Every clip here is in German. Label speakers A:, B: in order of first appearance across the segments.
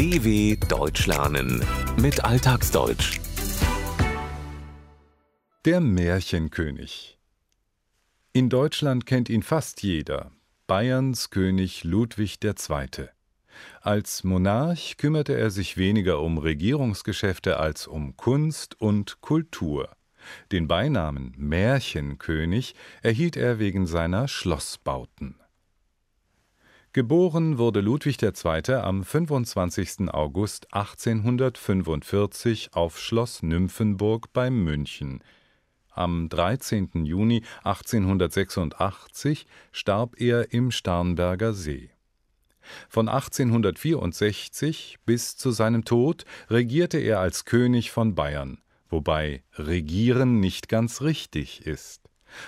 A: DW Deutsch lernen mit Alltagsdeutsch.
B: Der Märchenkönig. In Deutschland kennt ihn fast jeder. Bayerns König Ludwig II. Als Monarch kümmerte er sich weniger um Regierungsgeschäfte als um Kunst und Kultur. Den Beinamen Märchenkönig erhielt er wegen seiner Schlossbauten. Geboren wurde Ludwig II. am 25. August 1845 auf Schloss Nymphenburg bei München. Am 13. Juni 1886 starb er im Starnberger See. Von 1864 bis zu seinem Tod regierte er als König von Bayern, wobei regieren nicht ganz richtig ist.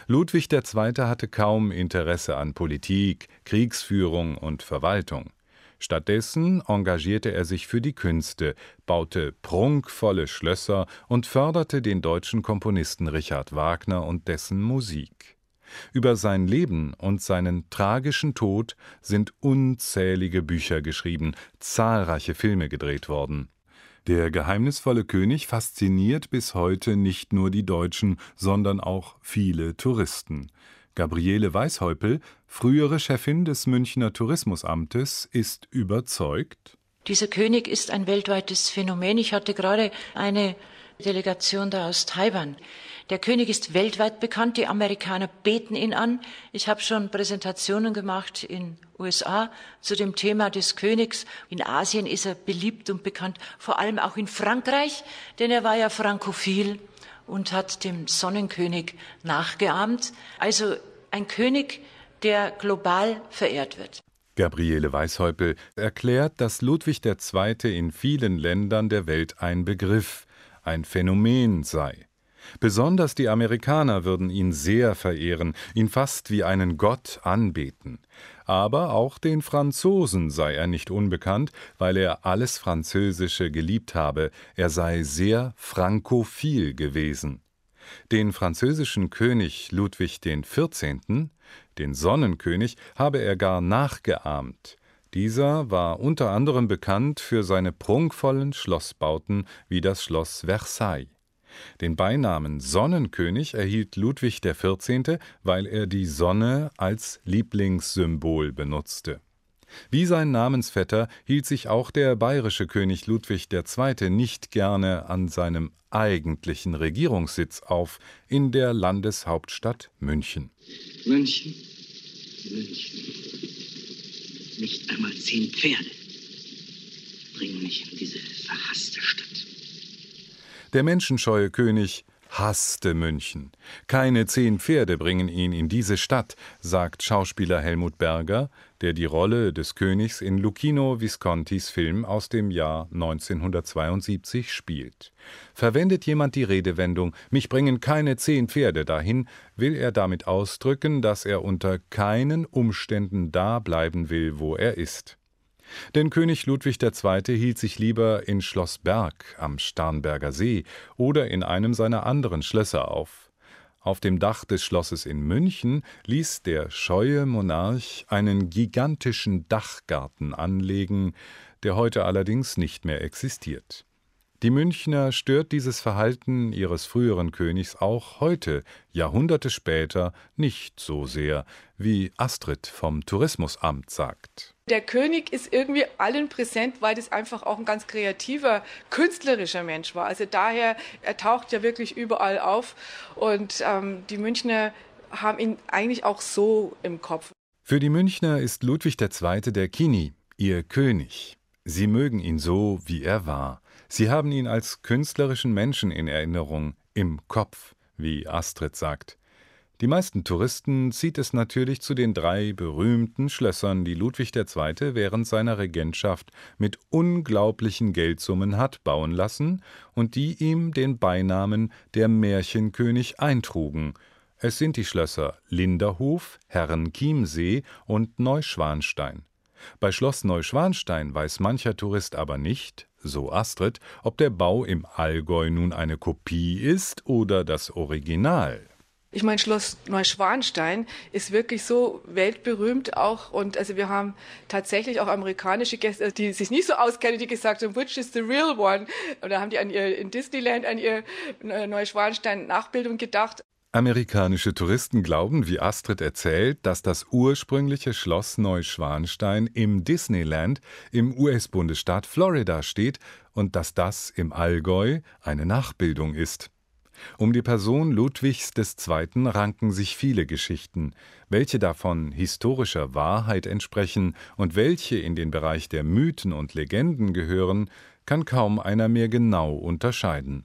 B: Ludwig II. hatte kaum Interesse an Politik, Kriegsführung und Verwaltung. Stattdessen engagierte er sich für die Künste, baute prunkvolle Schlösser und förderte den deutschen Komponisten Richard Wagner und dessen Musik. Über sein Leben und seinen tragischen Tod sind unzählige Bücher geschrieben, zahlreiche Filme gedreht worden. Der geheimnisvolle König fasziniert bis heute nicht nur die Deutschen, sondern auch viele Touristen. Gabriele Weishäupel, frühere Chefin des Münchner Tourismusamtes, ist überzeugt.
C: Dieser König ist ein weltweites Phänomen. Ich hatte gerade eine Delegation da aus Taiwan. Der König ist weltweit bekannt, die Amerikaner beten ihn an. Ich habe schon Präsentationen gemacht in USA zu dem Thema des Königs. In Asien ist er beliebt und bekannt, vor allem auch in Frankreich, denn er war ja frankophil und hat dem Sonnenkönig nachgeahmt. Also ein König, der global verehrt wird.
B: Gabriele Weishäupel erklärt, dass Ludwig II. in vielen Ländern der Welt ein Begriff, ein Phänomen sei. Besonders die Amerikaner würden ihn sehr verehren, ihn fast wie einen Gott anbeten. Aber auch den Franzosen sei er nicht unbekannt, weil er alles Französische geliebt habe, er sei sehr frankophil gewesen. Den französischen König Ludwig XIV., den Sonnenkönig, habe er gar nachgeahmt. Dieser war unter anderem bekannt für seine prunkvollen Schlossbauten wie das Schloss Versailles. Den Beinamen Sonnenkönig erhielt Ludwig XIV., weil er die Sonne als Lieblingssymbol benutzte. Wie sein Namensvetter hielt sich auch der bayerische König Ludwig II. nicht gerne an seinem eigentlichen Regierungssitz auf, in der Landeshauptstadt München.
D: München, München. Nicht einmal zehn Pferde bringen mich in diese verhasste Stadt.
B: Der menschenscheue König hasste München. Keine zehn Pferde bringen ihn in diese Stadt, sagt Schauspieler Helmut Berger, der die Rolle des Königs in Lucchino Viscontis Film aus dem Jahr 1972 spielt. Verwendet jemand die Redewendung Mich bringen keine zehn Pferde dahin, will er damit ausdrücken, dass er unter keinen Umständen da bleiben will, wo er ist. Denn König Ludwig II. hielt sich lieber in Schloss Berg am Starnberger See oder in einem seiner anderen Schlösser auf. Auf dem Dach des Schlosses in München ließ der scheue Monarch einen gigantischen Dachgarten anlegen, der heute allerdings nicht mehr existiert. Die Münchner stört dieses Verhalten ihres früheren Königs auch heute, Jahrhunderte später, nicht so sehr, wie Astrid vom Tourismusamt sagt.
E: Der König ist irgendwie allen präsent, weil das einfach auch ein ganz kreativer, künstlerischer Mensch war. Also daher, er taucht ja wirklich überall auf und ähm, die Münchner haben ihn eigentlich auch so im Kopf.
B: Für die Münchner ist Ludwig II. der Kini, ihr König. Sie mögen ihn so, wie er war. Sie haben ihn als künstlerischen Menschen in Erinnerung, im Kopf, wie Astrid sagt. Die meisten Touristen zieht es natürlich zu den drei berühmten Schlössern, die Ludwig II. während seiner Regentschaft mit unglaublichen Geldsummen hat bauen lassen und die ihm den Beinamen der Märchenkönig eintrugen. Es sind die Schlösser Linderhof, Herrenchiemsee und Neuschwanstein. Bei Schloss Neuschwanstein weiß mancher Tourist aber nicht, so Astrid, ob der Bau im Allgäu nun eine Kopie ist oder das Original.
E: Ich meine, Schloss Neuschwanstein ist wirklich so weltberühmt auch. Und also wir haben tatsächlich auch amerikanische Gäste, die sich nicht so auskennen, die gesagt haben, which is the real one? Da haben die an ihr, in Disneyland an ihr äh, Neuschwanstein-Nachbildung gedacht.
B: Amerikanische Touristen glauben, wie Astrid erzählt, dass das ursprüngliche Schloss Neuschwanstein im Disneyland im US-Bundesstaat Florida steht und dass das im Allgäu eine Nachbildung ist. Um die Person Ludwigs II. ranken sich viele Geschichten, welche davon historischer Wahrheit entsprechen und welche in den Bereich der Mythen und Legenden gehören, kann kaum einer mehr genau unterscheiden.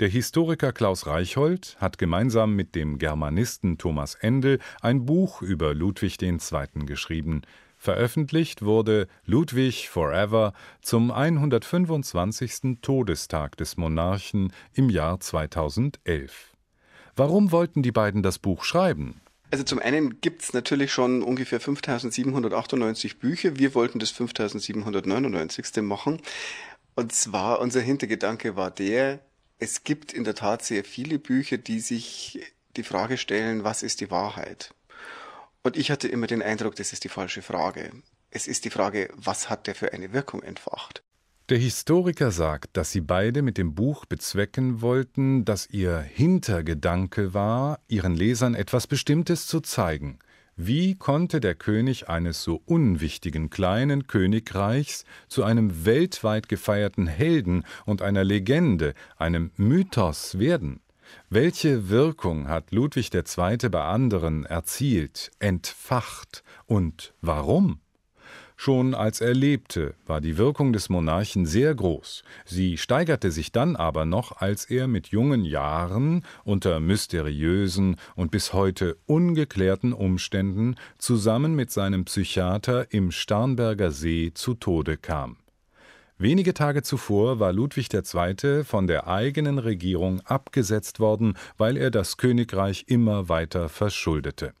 B: Der Historiker Klaus Reichhold hat gemeinsam mit dem Germanisten Thomas Endel ein Buch über Ludwig II. geschrieben, Veröffentlicht wurde Ludwig Forever zum 125. Todestag des Monarchen im Jahr 2011. Warum wollten die beiden das Buch schreiben?
F: Also zum einen gibt es natürlich schon ungefähr 5798 Bücher. Wir wollten das 5799. machen. Und zwar unser Hintergedanke war der, es gibt in der Tat sehr viele Bücher, die sich die Frage stellen, was ist die Wahrheit? Und ich hatte immer den Eindruck, das ist die falsche Frage. Es ist die Frage, was hat der für eine Wirkung entfacht?
B: Der Historiker sagt, dass sie beide mit dem Buch bezwecken wollten, dass ihr Hintergedanke war, ihren Lesern etwas Bestimmtes zu zeigen. Wie konnte der König eines so unwichtigen kleinen Königreichs zu einem weltweit gefeierten Helden und einer Legende, einem Mythos werden? Welche Wirkung hat Ludwig II. bei anderen erzielt, entfacht und warum? Schon als er lebte, war die Wirkung des Monarchen sehr groß. Sie steigerte sich dann aber noch, als er mit jungen Jahren unter mysteriösen und bis heute ungeklärten Umständen zusammen mit seinem Psychiater im Starnberger See zu Tode kam. Wenige Tage zuvor war Ludwig II. von der eigenen Regierung abgesetzt worden, weil er das Königreich immer weiter verschuldete.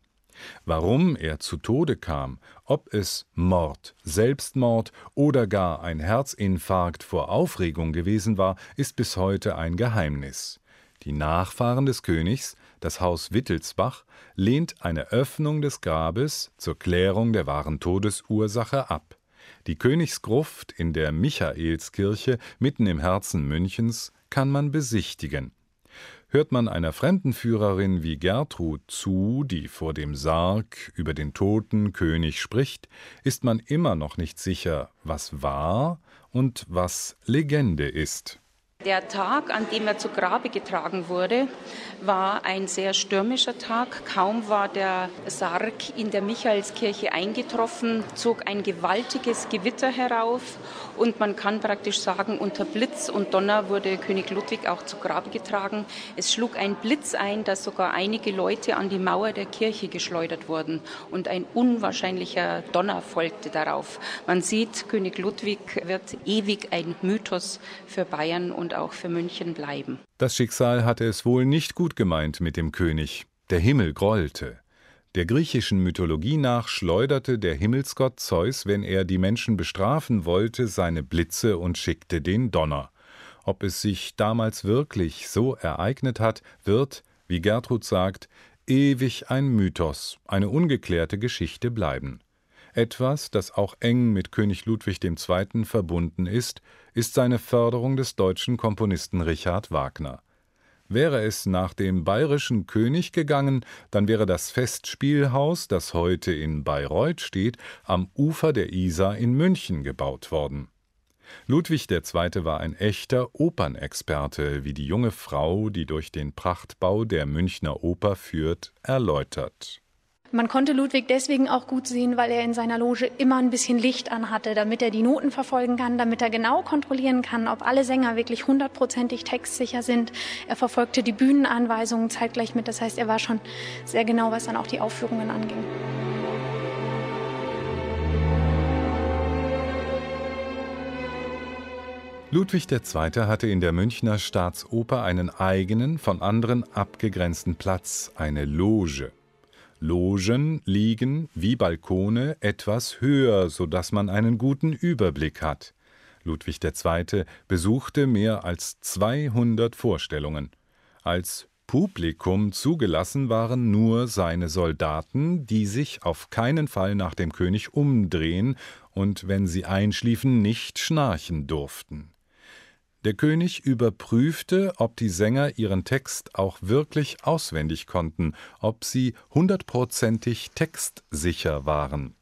B: Warum er zu Tode kam, ob es Mord, Selbstmord oder gar ein Herzinfarkt vor Aufregung gewesen war, ist bis heute ein Geheimnis. Die Nachfahren des Königs, das Haus Wittelsbach, lehnt eine Öffnung des Grabes zur Klärung der wahren Todesursache ab. Die Königsgruft in der Michaelskirche mitten im Herzen Münchens kann man besichtigen. Hört man einer Fremdenführerin wie Gertrud zu, die vor dem Sarg über den toten König spricht, ist man immer noch nicht sicher, was wahr und was Legende ist.
G: Der Tag, an dem er zu Grabe getragen wurde, war ein sehr stürmischer Tag. Kaum war der Sarg in der Michaelskirche eingetroffen, zog ein gewaltiges Gewitter herauf und man kann praktisch sagen, unter Blitz und Donner wurde König Ludwig auch zu Grabe getragen. Es schlug ein Blitz ein, dass sogar einige Leute an die Mauer der Kirche geschleudert wurden und ein unwahrscheinlicher Donner folgte darauf. Man sieht, König Ludwig wird ewig ein Mythos für Bayern und auch für München bleiben.
B: Das Schicksal hatte es wohl nicht gut gemeint mit dem König. Der Himmel grollte. Der griechischen Mythologie nach schleuderte der Himmelsgott Zeus, wenn er die Menschen bestrafen wollte, seine Blitze und schickte den Donner. Ob es sich damals wirklich so ereignet hat, wird, wie Gertrud sagt, ewig ein Mythos, eine ungeklärte Geschichte bleiben. Etwas, das auch eng mit König Ludwig II. verbunden ist, ist seine Förderung des deutschen Komponisten Richard Wagner. Wäre es nach dem bayerischen König gegangen, dann wäre das Festspielhaus, das heute in Bayreuth steht, am Ufer der Isar in München gebaut worden. Ludwig II. war ein echter Opernexperte, wie die junge Frau, die durch den Prachtbau der Münchner Oper führt, erläutert.
H: Man konnte Ludwig deswegen auch gut sehen, weil er in seiner Loge immer ein bisschen Licht anhatte, damit er die Noten verfolgen kann, damit er genau kontrollieren kann, ob alle Sänger wirklich hundertprozentig textsicher sind. Er verfolgte die Bühnenanweisungen zeitgleich mit. Das heißt, er war schon sehr genau, was dann auch die Aufführungen anging.
B: Ludwig II. hatte in der Münchner Staatsoper einen eigenen, von anderen abgegrenzten Platz, eine Loge. Logen liegen, wie Balkone, etwas höher, so dass man einen guten Überblick hat. Ludwig II. besuchte mehr als 200 Vorstellungen. Als Publikum zugelassen waren nur seine Soldaten, die sich auf keinen Fall nach dem König umdrehen und wenn sie einschliefen, nicht schnarchen durften. Der König überprüfte, ob die Sänger ihren Text auch wirklich auswendig konnten, ob sie hundertprozentig textsicher waren.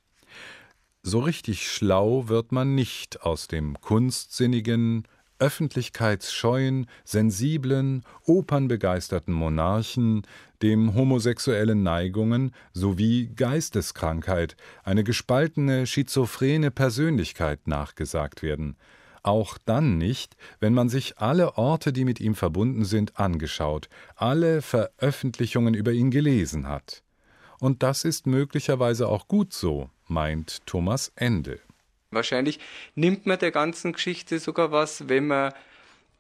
B: So richtig schlau wird man nicht aus dem kunstsinnigen, öffentlichkeitsscheuen, sensiblen, opernbegeisterten Monarchen, dem homosexuellen Neigungen sowie Geisteskrankheit, eine gespaltene, schizophrene Persönlichkeit nachgesagt werden. Auch dann nicht, wenn man sich alle Orte, die mit ihm verbunden sind, angeschaut, alle Veröffentlichungen über ihn gelesen hat. Und das ist möglicherweise auch gut so, meint Thomas Ende.
I: Wahrscheinlich nimmt man der ganzen Geschichte sogar was, wenn man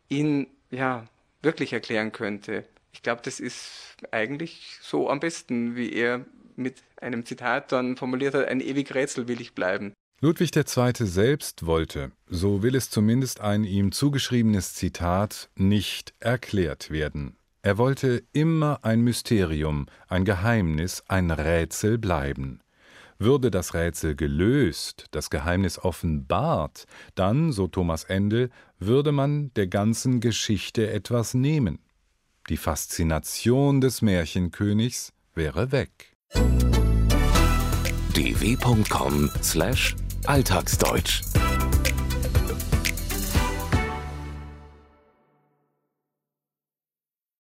I: ihn ja wirklich erklären könnte. Ich glaube, das ist eigentlich so am besten, wie er mit einem Zitat dann formuliert hat, ein ewig Rätsel will ich bleiben.
B: Ludwig II. selbst wollte, so will es zumindest ein ihm zugeschriebenes Zitat, nicht erklärt werden. Er wollte immer ein Mysterium, ein Geheimnis, ein Rätsel bleiben. Würde das Rätsel gelöst, das Geheimnis offenbart, dann, so Thomas Ende, würde man der ganzen Geschichte etwas nehmen. Die Faszination des Märchenkönigs wäre weg.
A: dw.com/alltagsdeutsch